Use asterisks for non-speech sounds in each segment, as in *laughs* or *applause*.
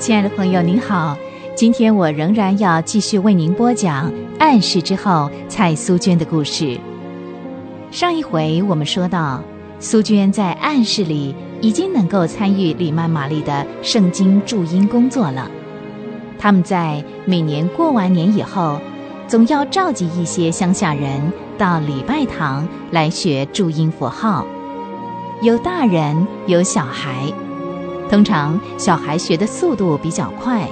亲爱的朋友，您好。今天我仍然要继续为您播讲《暗示之后》蔡苏娟的故事。上一回我们说到，苏娟在暗示里已经能够参与李曼玛丽的圣经注音工作了。他们在每年过完年以后，总要召集一些乡下人到礼拜堂来学注音符号，有大人，有小孩。通常小孩学的速度比较快。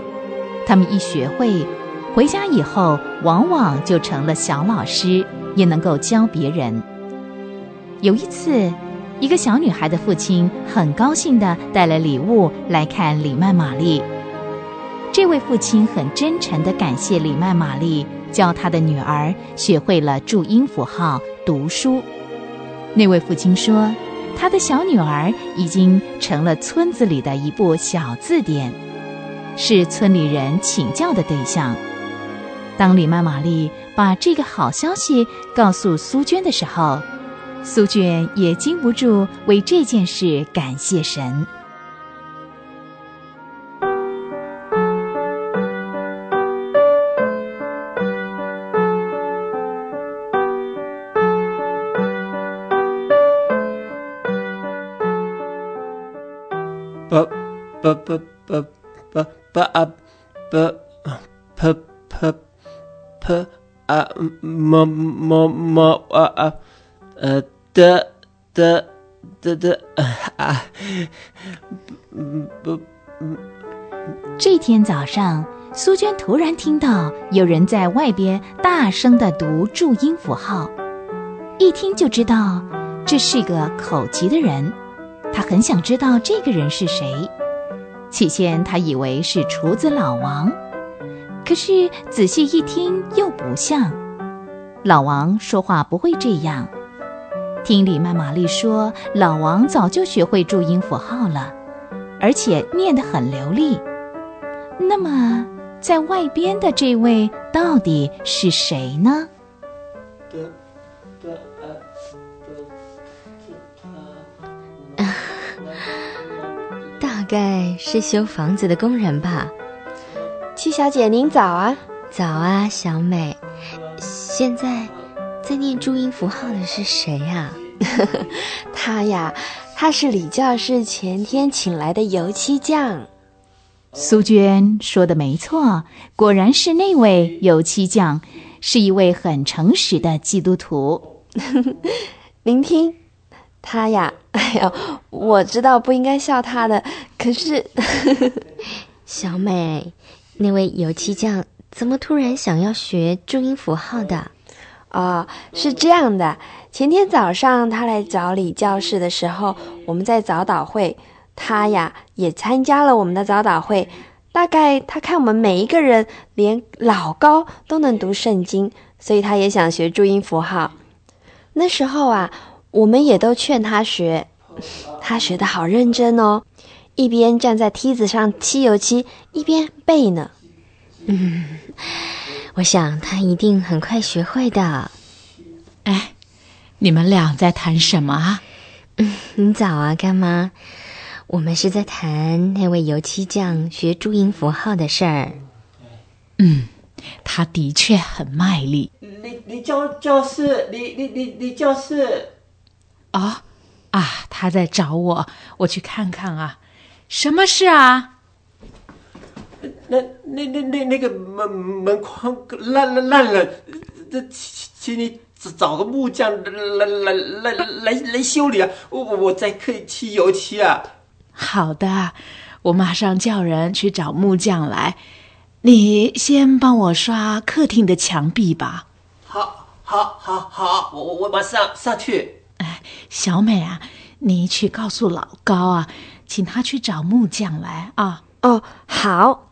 他们一学会，回家以后往往就成了小老师，也能够教别人。有一次，一个小女孩的父亲很高兴地带了礼物来看李曼玛丽。这位父亲很真诚地感谢李曼玛丽教他的女儿学会了注音符号、读书。那位父亲说，他的小女儿已经成了村子里的一部小字典。是村里人请教的对象。当李曼玛丽把这个好消息告诉苏娟的时候，苏娟也禁不住为这件事感谢神。不不不不。p a p p p p a m m m a 呃的的的的啊，不，这天早上，苏娟突然听到有人在外边大声的读注音符号，一听就知道这是个口疾的人，她很想知道这个人是谁。起先，他以为是厨子老王，可是仔细一听又不像。老王说话不会这样。听李曼玛丽说，老王早就学会注音符号了，而且念得很流利。那么，在外边的这位到底是谁呢？该是修房子的工人吧，七小姐您早啊，早啊，小美。现在在念注音符号的是谁 *laughs* 呀？他呀，他是李教士前天请来的油漆匠。苏娟说的没错，果然是那位油漆匠，是一位很诚实的基督徒。*laughs* 您听。他呀，哎呦，我知道不应该笑他的，可是，*laughs* 小美，那位油漆匠怎么突然想要学注音符号的？哦，是这样的，前天早上他来找李教室的时候，我们在早祷会，他呀也参加了我们的早祷会。大概他看我们每一个人连老高都能读圣经，所以他也想学注音符号。那时候啊。我们也都劝他学，他学的好认真哦，一边站在梯子上漆油漆，一边背呢。嗯，我想他一定很快学会的。哎，你们俩在谈什么啊？嗯，你早啊，干妈。我们是在谈那位油漆匠学注音符号的事儿。嗯，他的确很卖力。你你教教师，李李李李教师。哦，啊，他在找我，我去看看啊。什么事啊？那那那那那个门门框烂了烂了，这请请你找个木匠来来来来来修理啊！我我在可以漆油漆啊。好的，我马上叫人去找木匠来。你先帮我刷客厅的墙壁吧。好，好，好，好，我我我马上上去。哎，小美啊，你去告诉老高啊，请他去找木匠来啊。哦，好。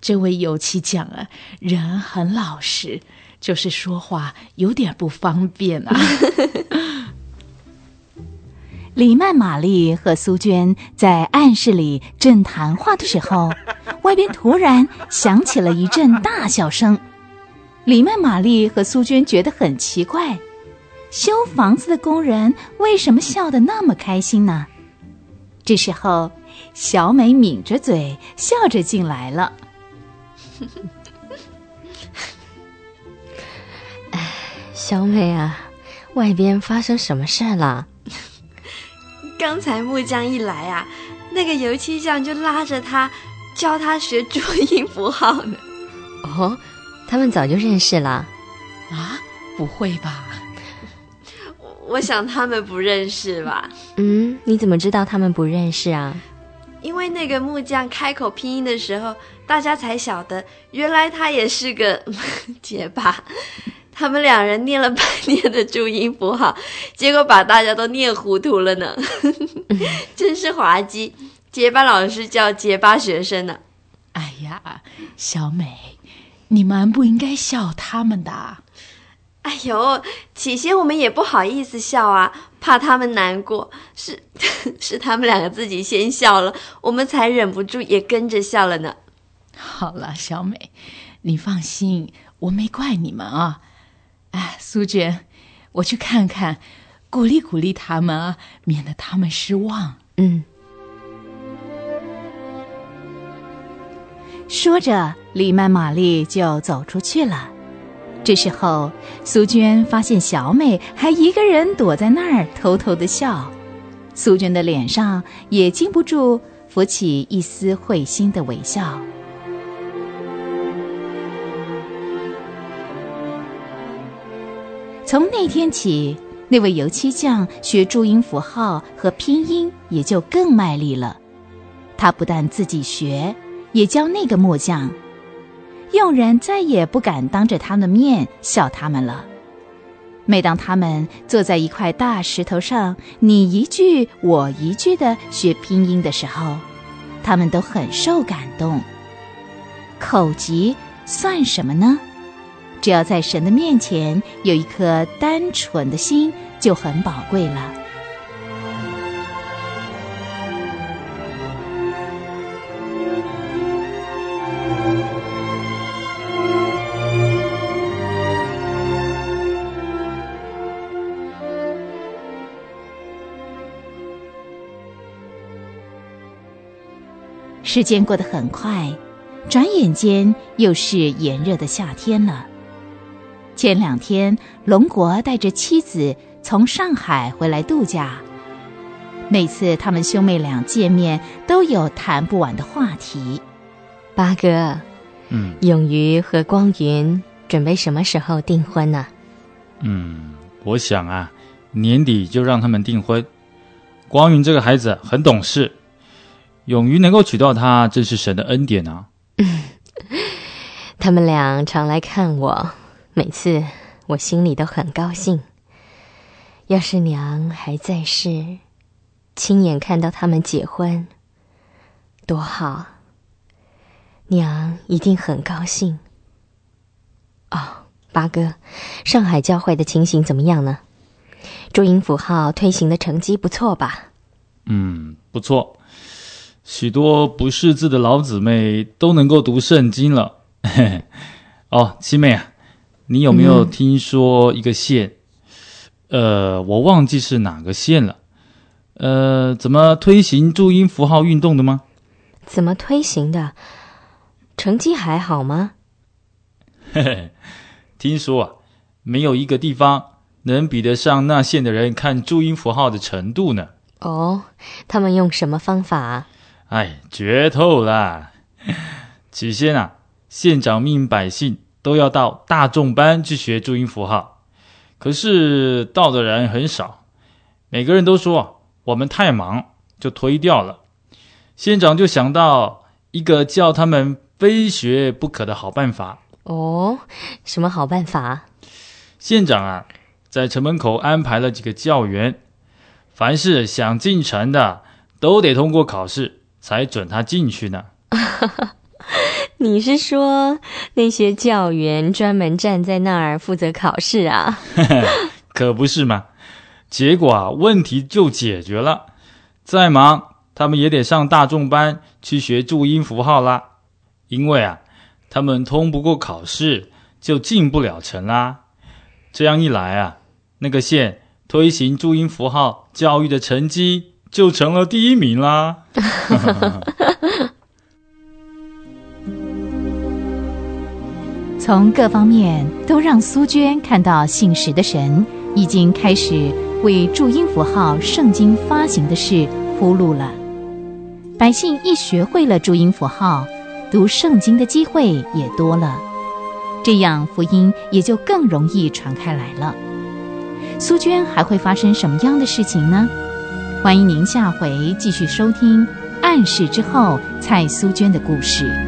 这位油漆匠啊，人很老实，就是说话有点不方便啊。*laughs* 李曼玛丽和苏娟在暗室里正谈话的时候，*laughs* 外边突然响起了一阵大笑声。李曼玛丽和苏娟觉得很奇怪。修房子的工人为什么笑得那么开心呢？这时候，小美抿着嘴笑着进来了。*laughs* 小美啊，外边发生什么事了？*laughs* 刚才木匠一来啊，那个油漆匠就拉着他教他学注音符号呢。哦，他们早就认识了。啊，不会吧？我想他们不认识吧？嗯，你怎么知道他们不认识啊？因为那个木匠开口拼音的时候，大家才晓得原来他也是个结巴。他们两人念了半天的注音符号，结果把大家都念糊涂了呢，*laughs* 真是滑稽。结巴老师叫结巴学生呢。哎呀，小美，你们不应该笑他们的。哎呦，起先我们也不好意思笑啊，怕他们难过。是，*laughs* 是他们两个自己先笑了，我们才忍不住也跟着笑了呢。好了，小美，你放心，我没怪你们啊。哎，苏娟，我去看看，鼓励鼓励他们啊，免得他们失望。嗯，说着，李曼玛丽就走出去了。这时候，苏娟发现小美还一个人躲在那儿偷偷的笑，苏娟的脸上也禁不住浮起一丝会心的微笑。从那天起，那位油漆匠学注音符号和拼音也就更卖力了。他不但自己学，也教那个木匠。佣人再也不敢当着他们的面笑他们了。每当他们坐在一块大石头上，你一句我一句的学拼音的时候，他们都很受感动。口疾算什么呢？只要在神的面前有一颗单纯的心，就很宝贵了。时间过得很快，转眼间又是炎热的夏天了。前两天，龙国带着妻子从上海回来度假。每次他们兄妹俩见面，都有谈不完的话题。八哥，嗯勇于和光云准备什么时候订婚呢？嗯，我想啊，年底就让他们订婚。光云这个孩子很懂事，勇于能够娶到她，真是神的恩典啊！*laughs* 他们俩常来看我，每次我心里都很高兴。要是娘还在世，亲眼看到他们结婚，多好！娘一定很高兴。哦，八哥，上海教会的情形怎么样呢？注音符号推行的成绩不错吧？嗯，不错，许多不识字的老姊妹都能够读圣经了。嘿嘿，哦，七妹啊，你有没有听说一个县？呃，我忘记是哪个县了。呃，怎么推行注音符号运动的吗？怎么推行的？成绩还好吗？嘿嘿，听说啊，没有一个地方能比得上那县的人看注音符号的程度呢。哦，他们用什么方法啊？哎，绝透啦！起先啊，县长命百姓都要到大众班去学注音符号，可是到的人很少，每个人都说我们太忙，就推掉了。县长就想到一个叫他们非学不可的好办法。哦，什么好办法？县长啊，在城门口安排了几个教员，凡是想进城的，都得通过考试，才准他进去呢。*laughs* 你是说那些教员专门站在那儿负责考试啊？*laughs* 可不是嘛！结果啊，问题就解决了。再忙，他们也得上大众班去学注音符号啦。因为啊，他们通不过考试，就进不了城啦。这样一来啊，那个县推行注音符号教育的成绩就成了第一名啦。*laughs* 从各方面都让苏娟看到信实的神已经开始为注音符号圣经发行的事铺路了。百姓一学会了注音符号，读圣经的机会也多了，这样福音也就更容易传开来了。苏娟还会发生什么样的事情呢？欢迎您下回继续收听《暗示之后》蔡苏娟的故事。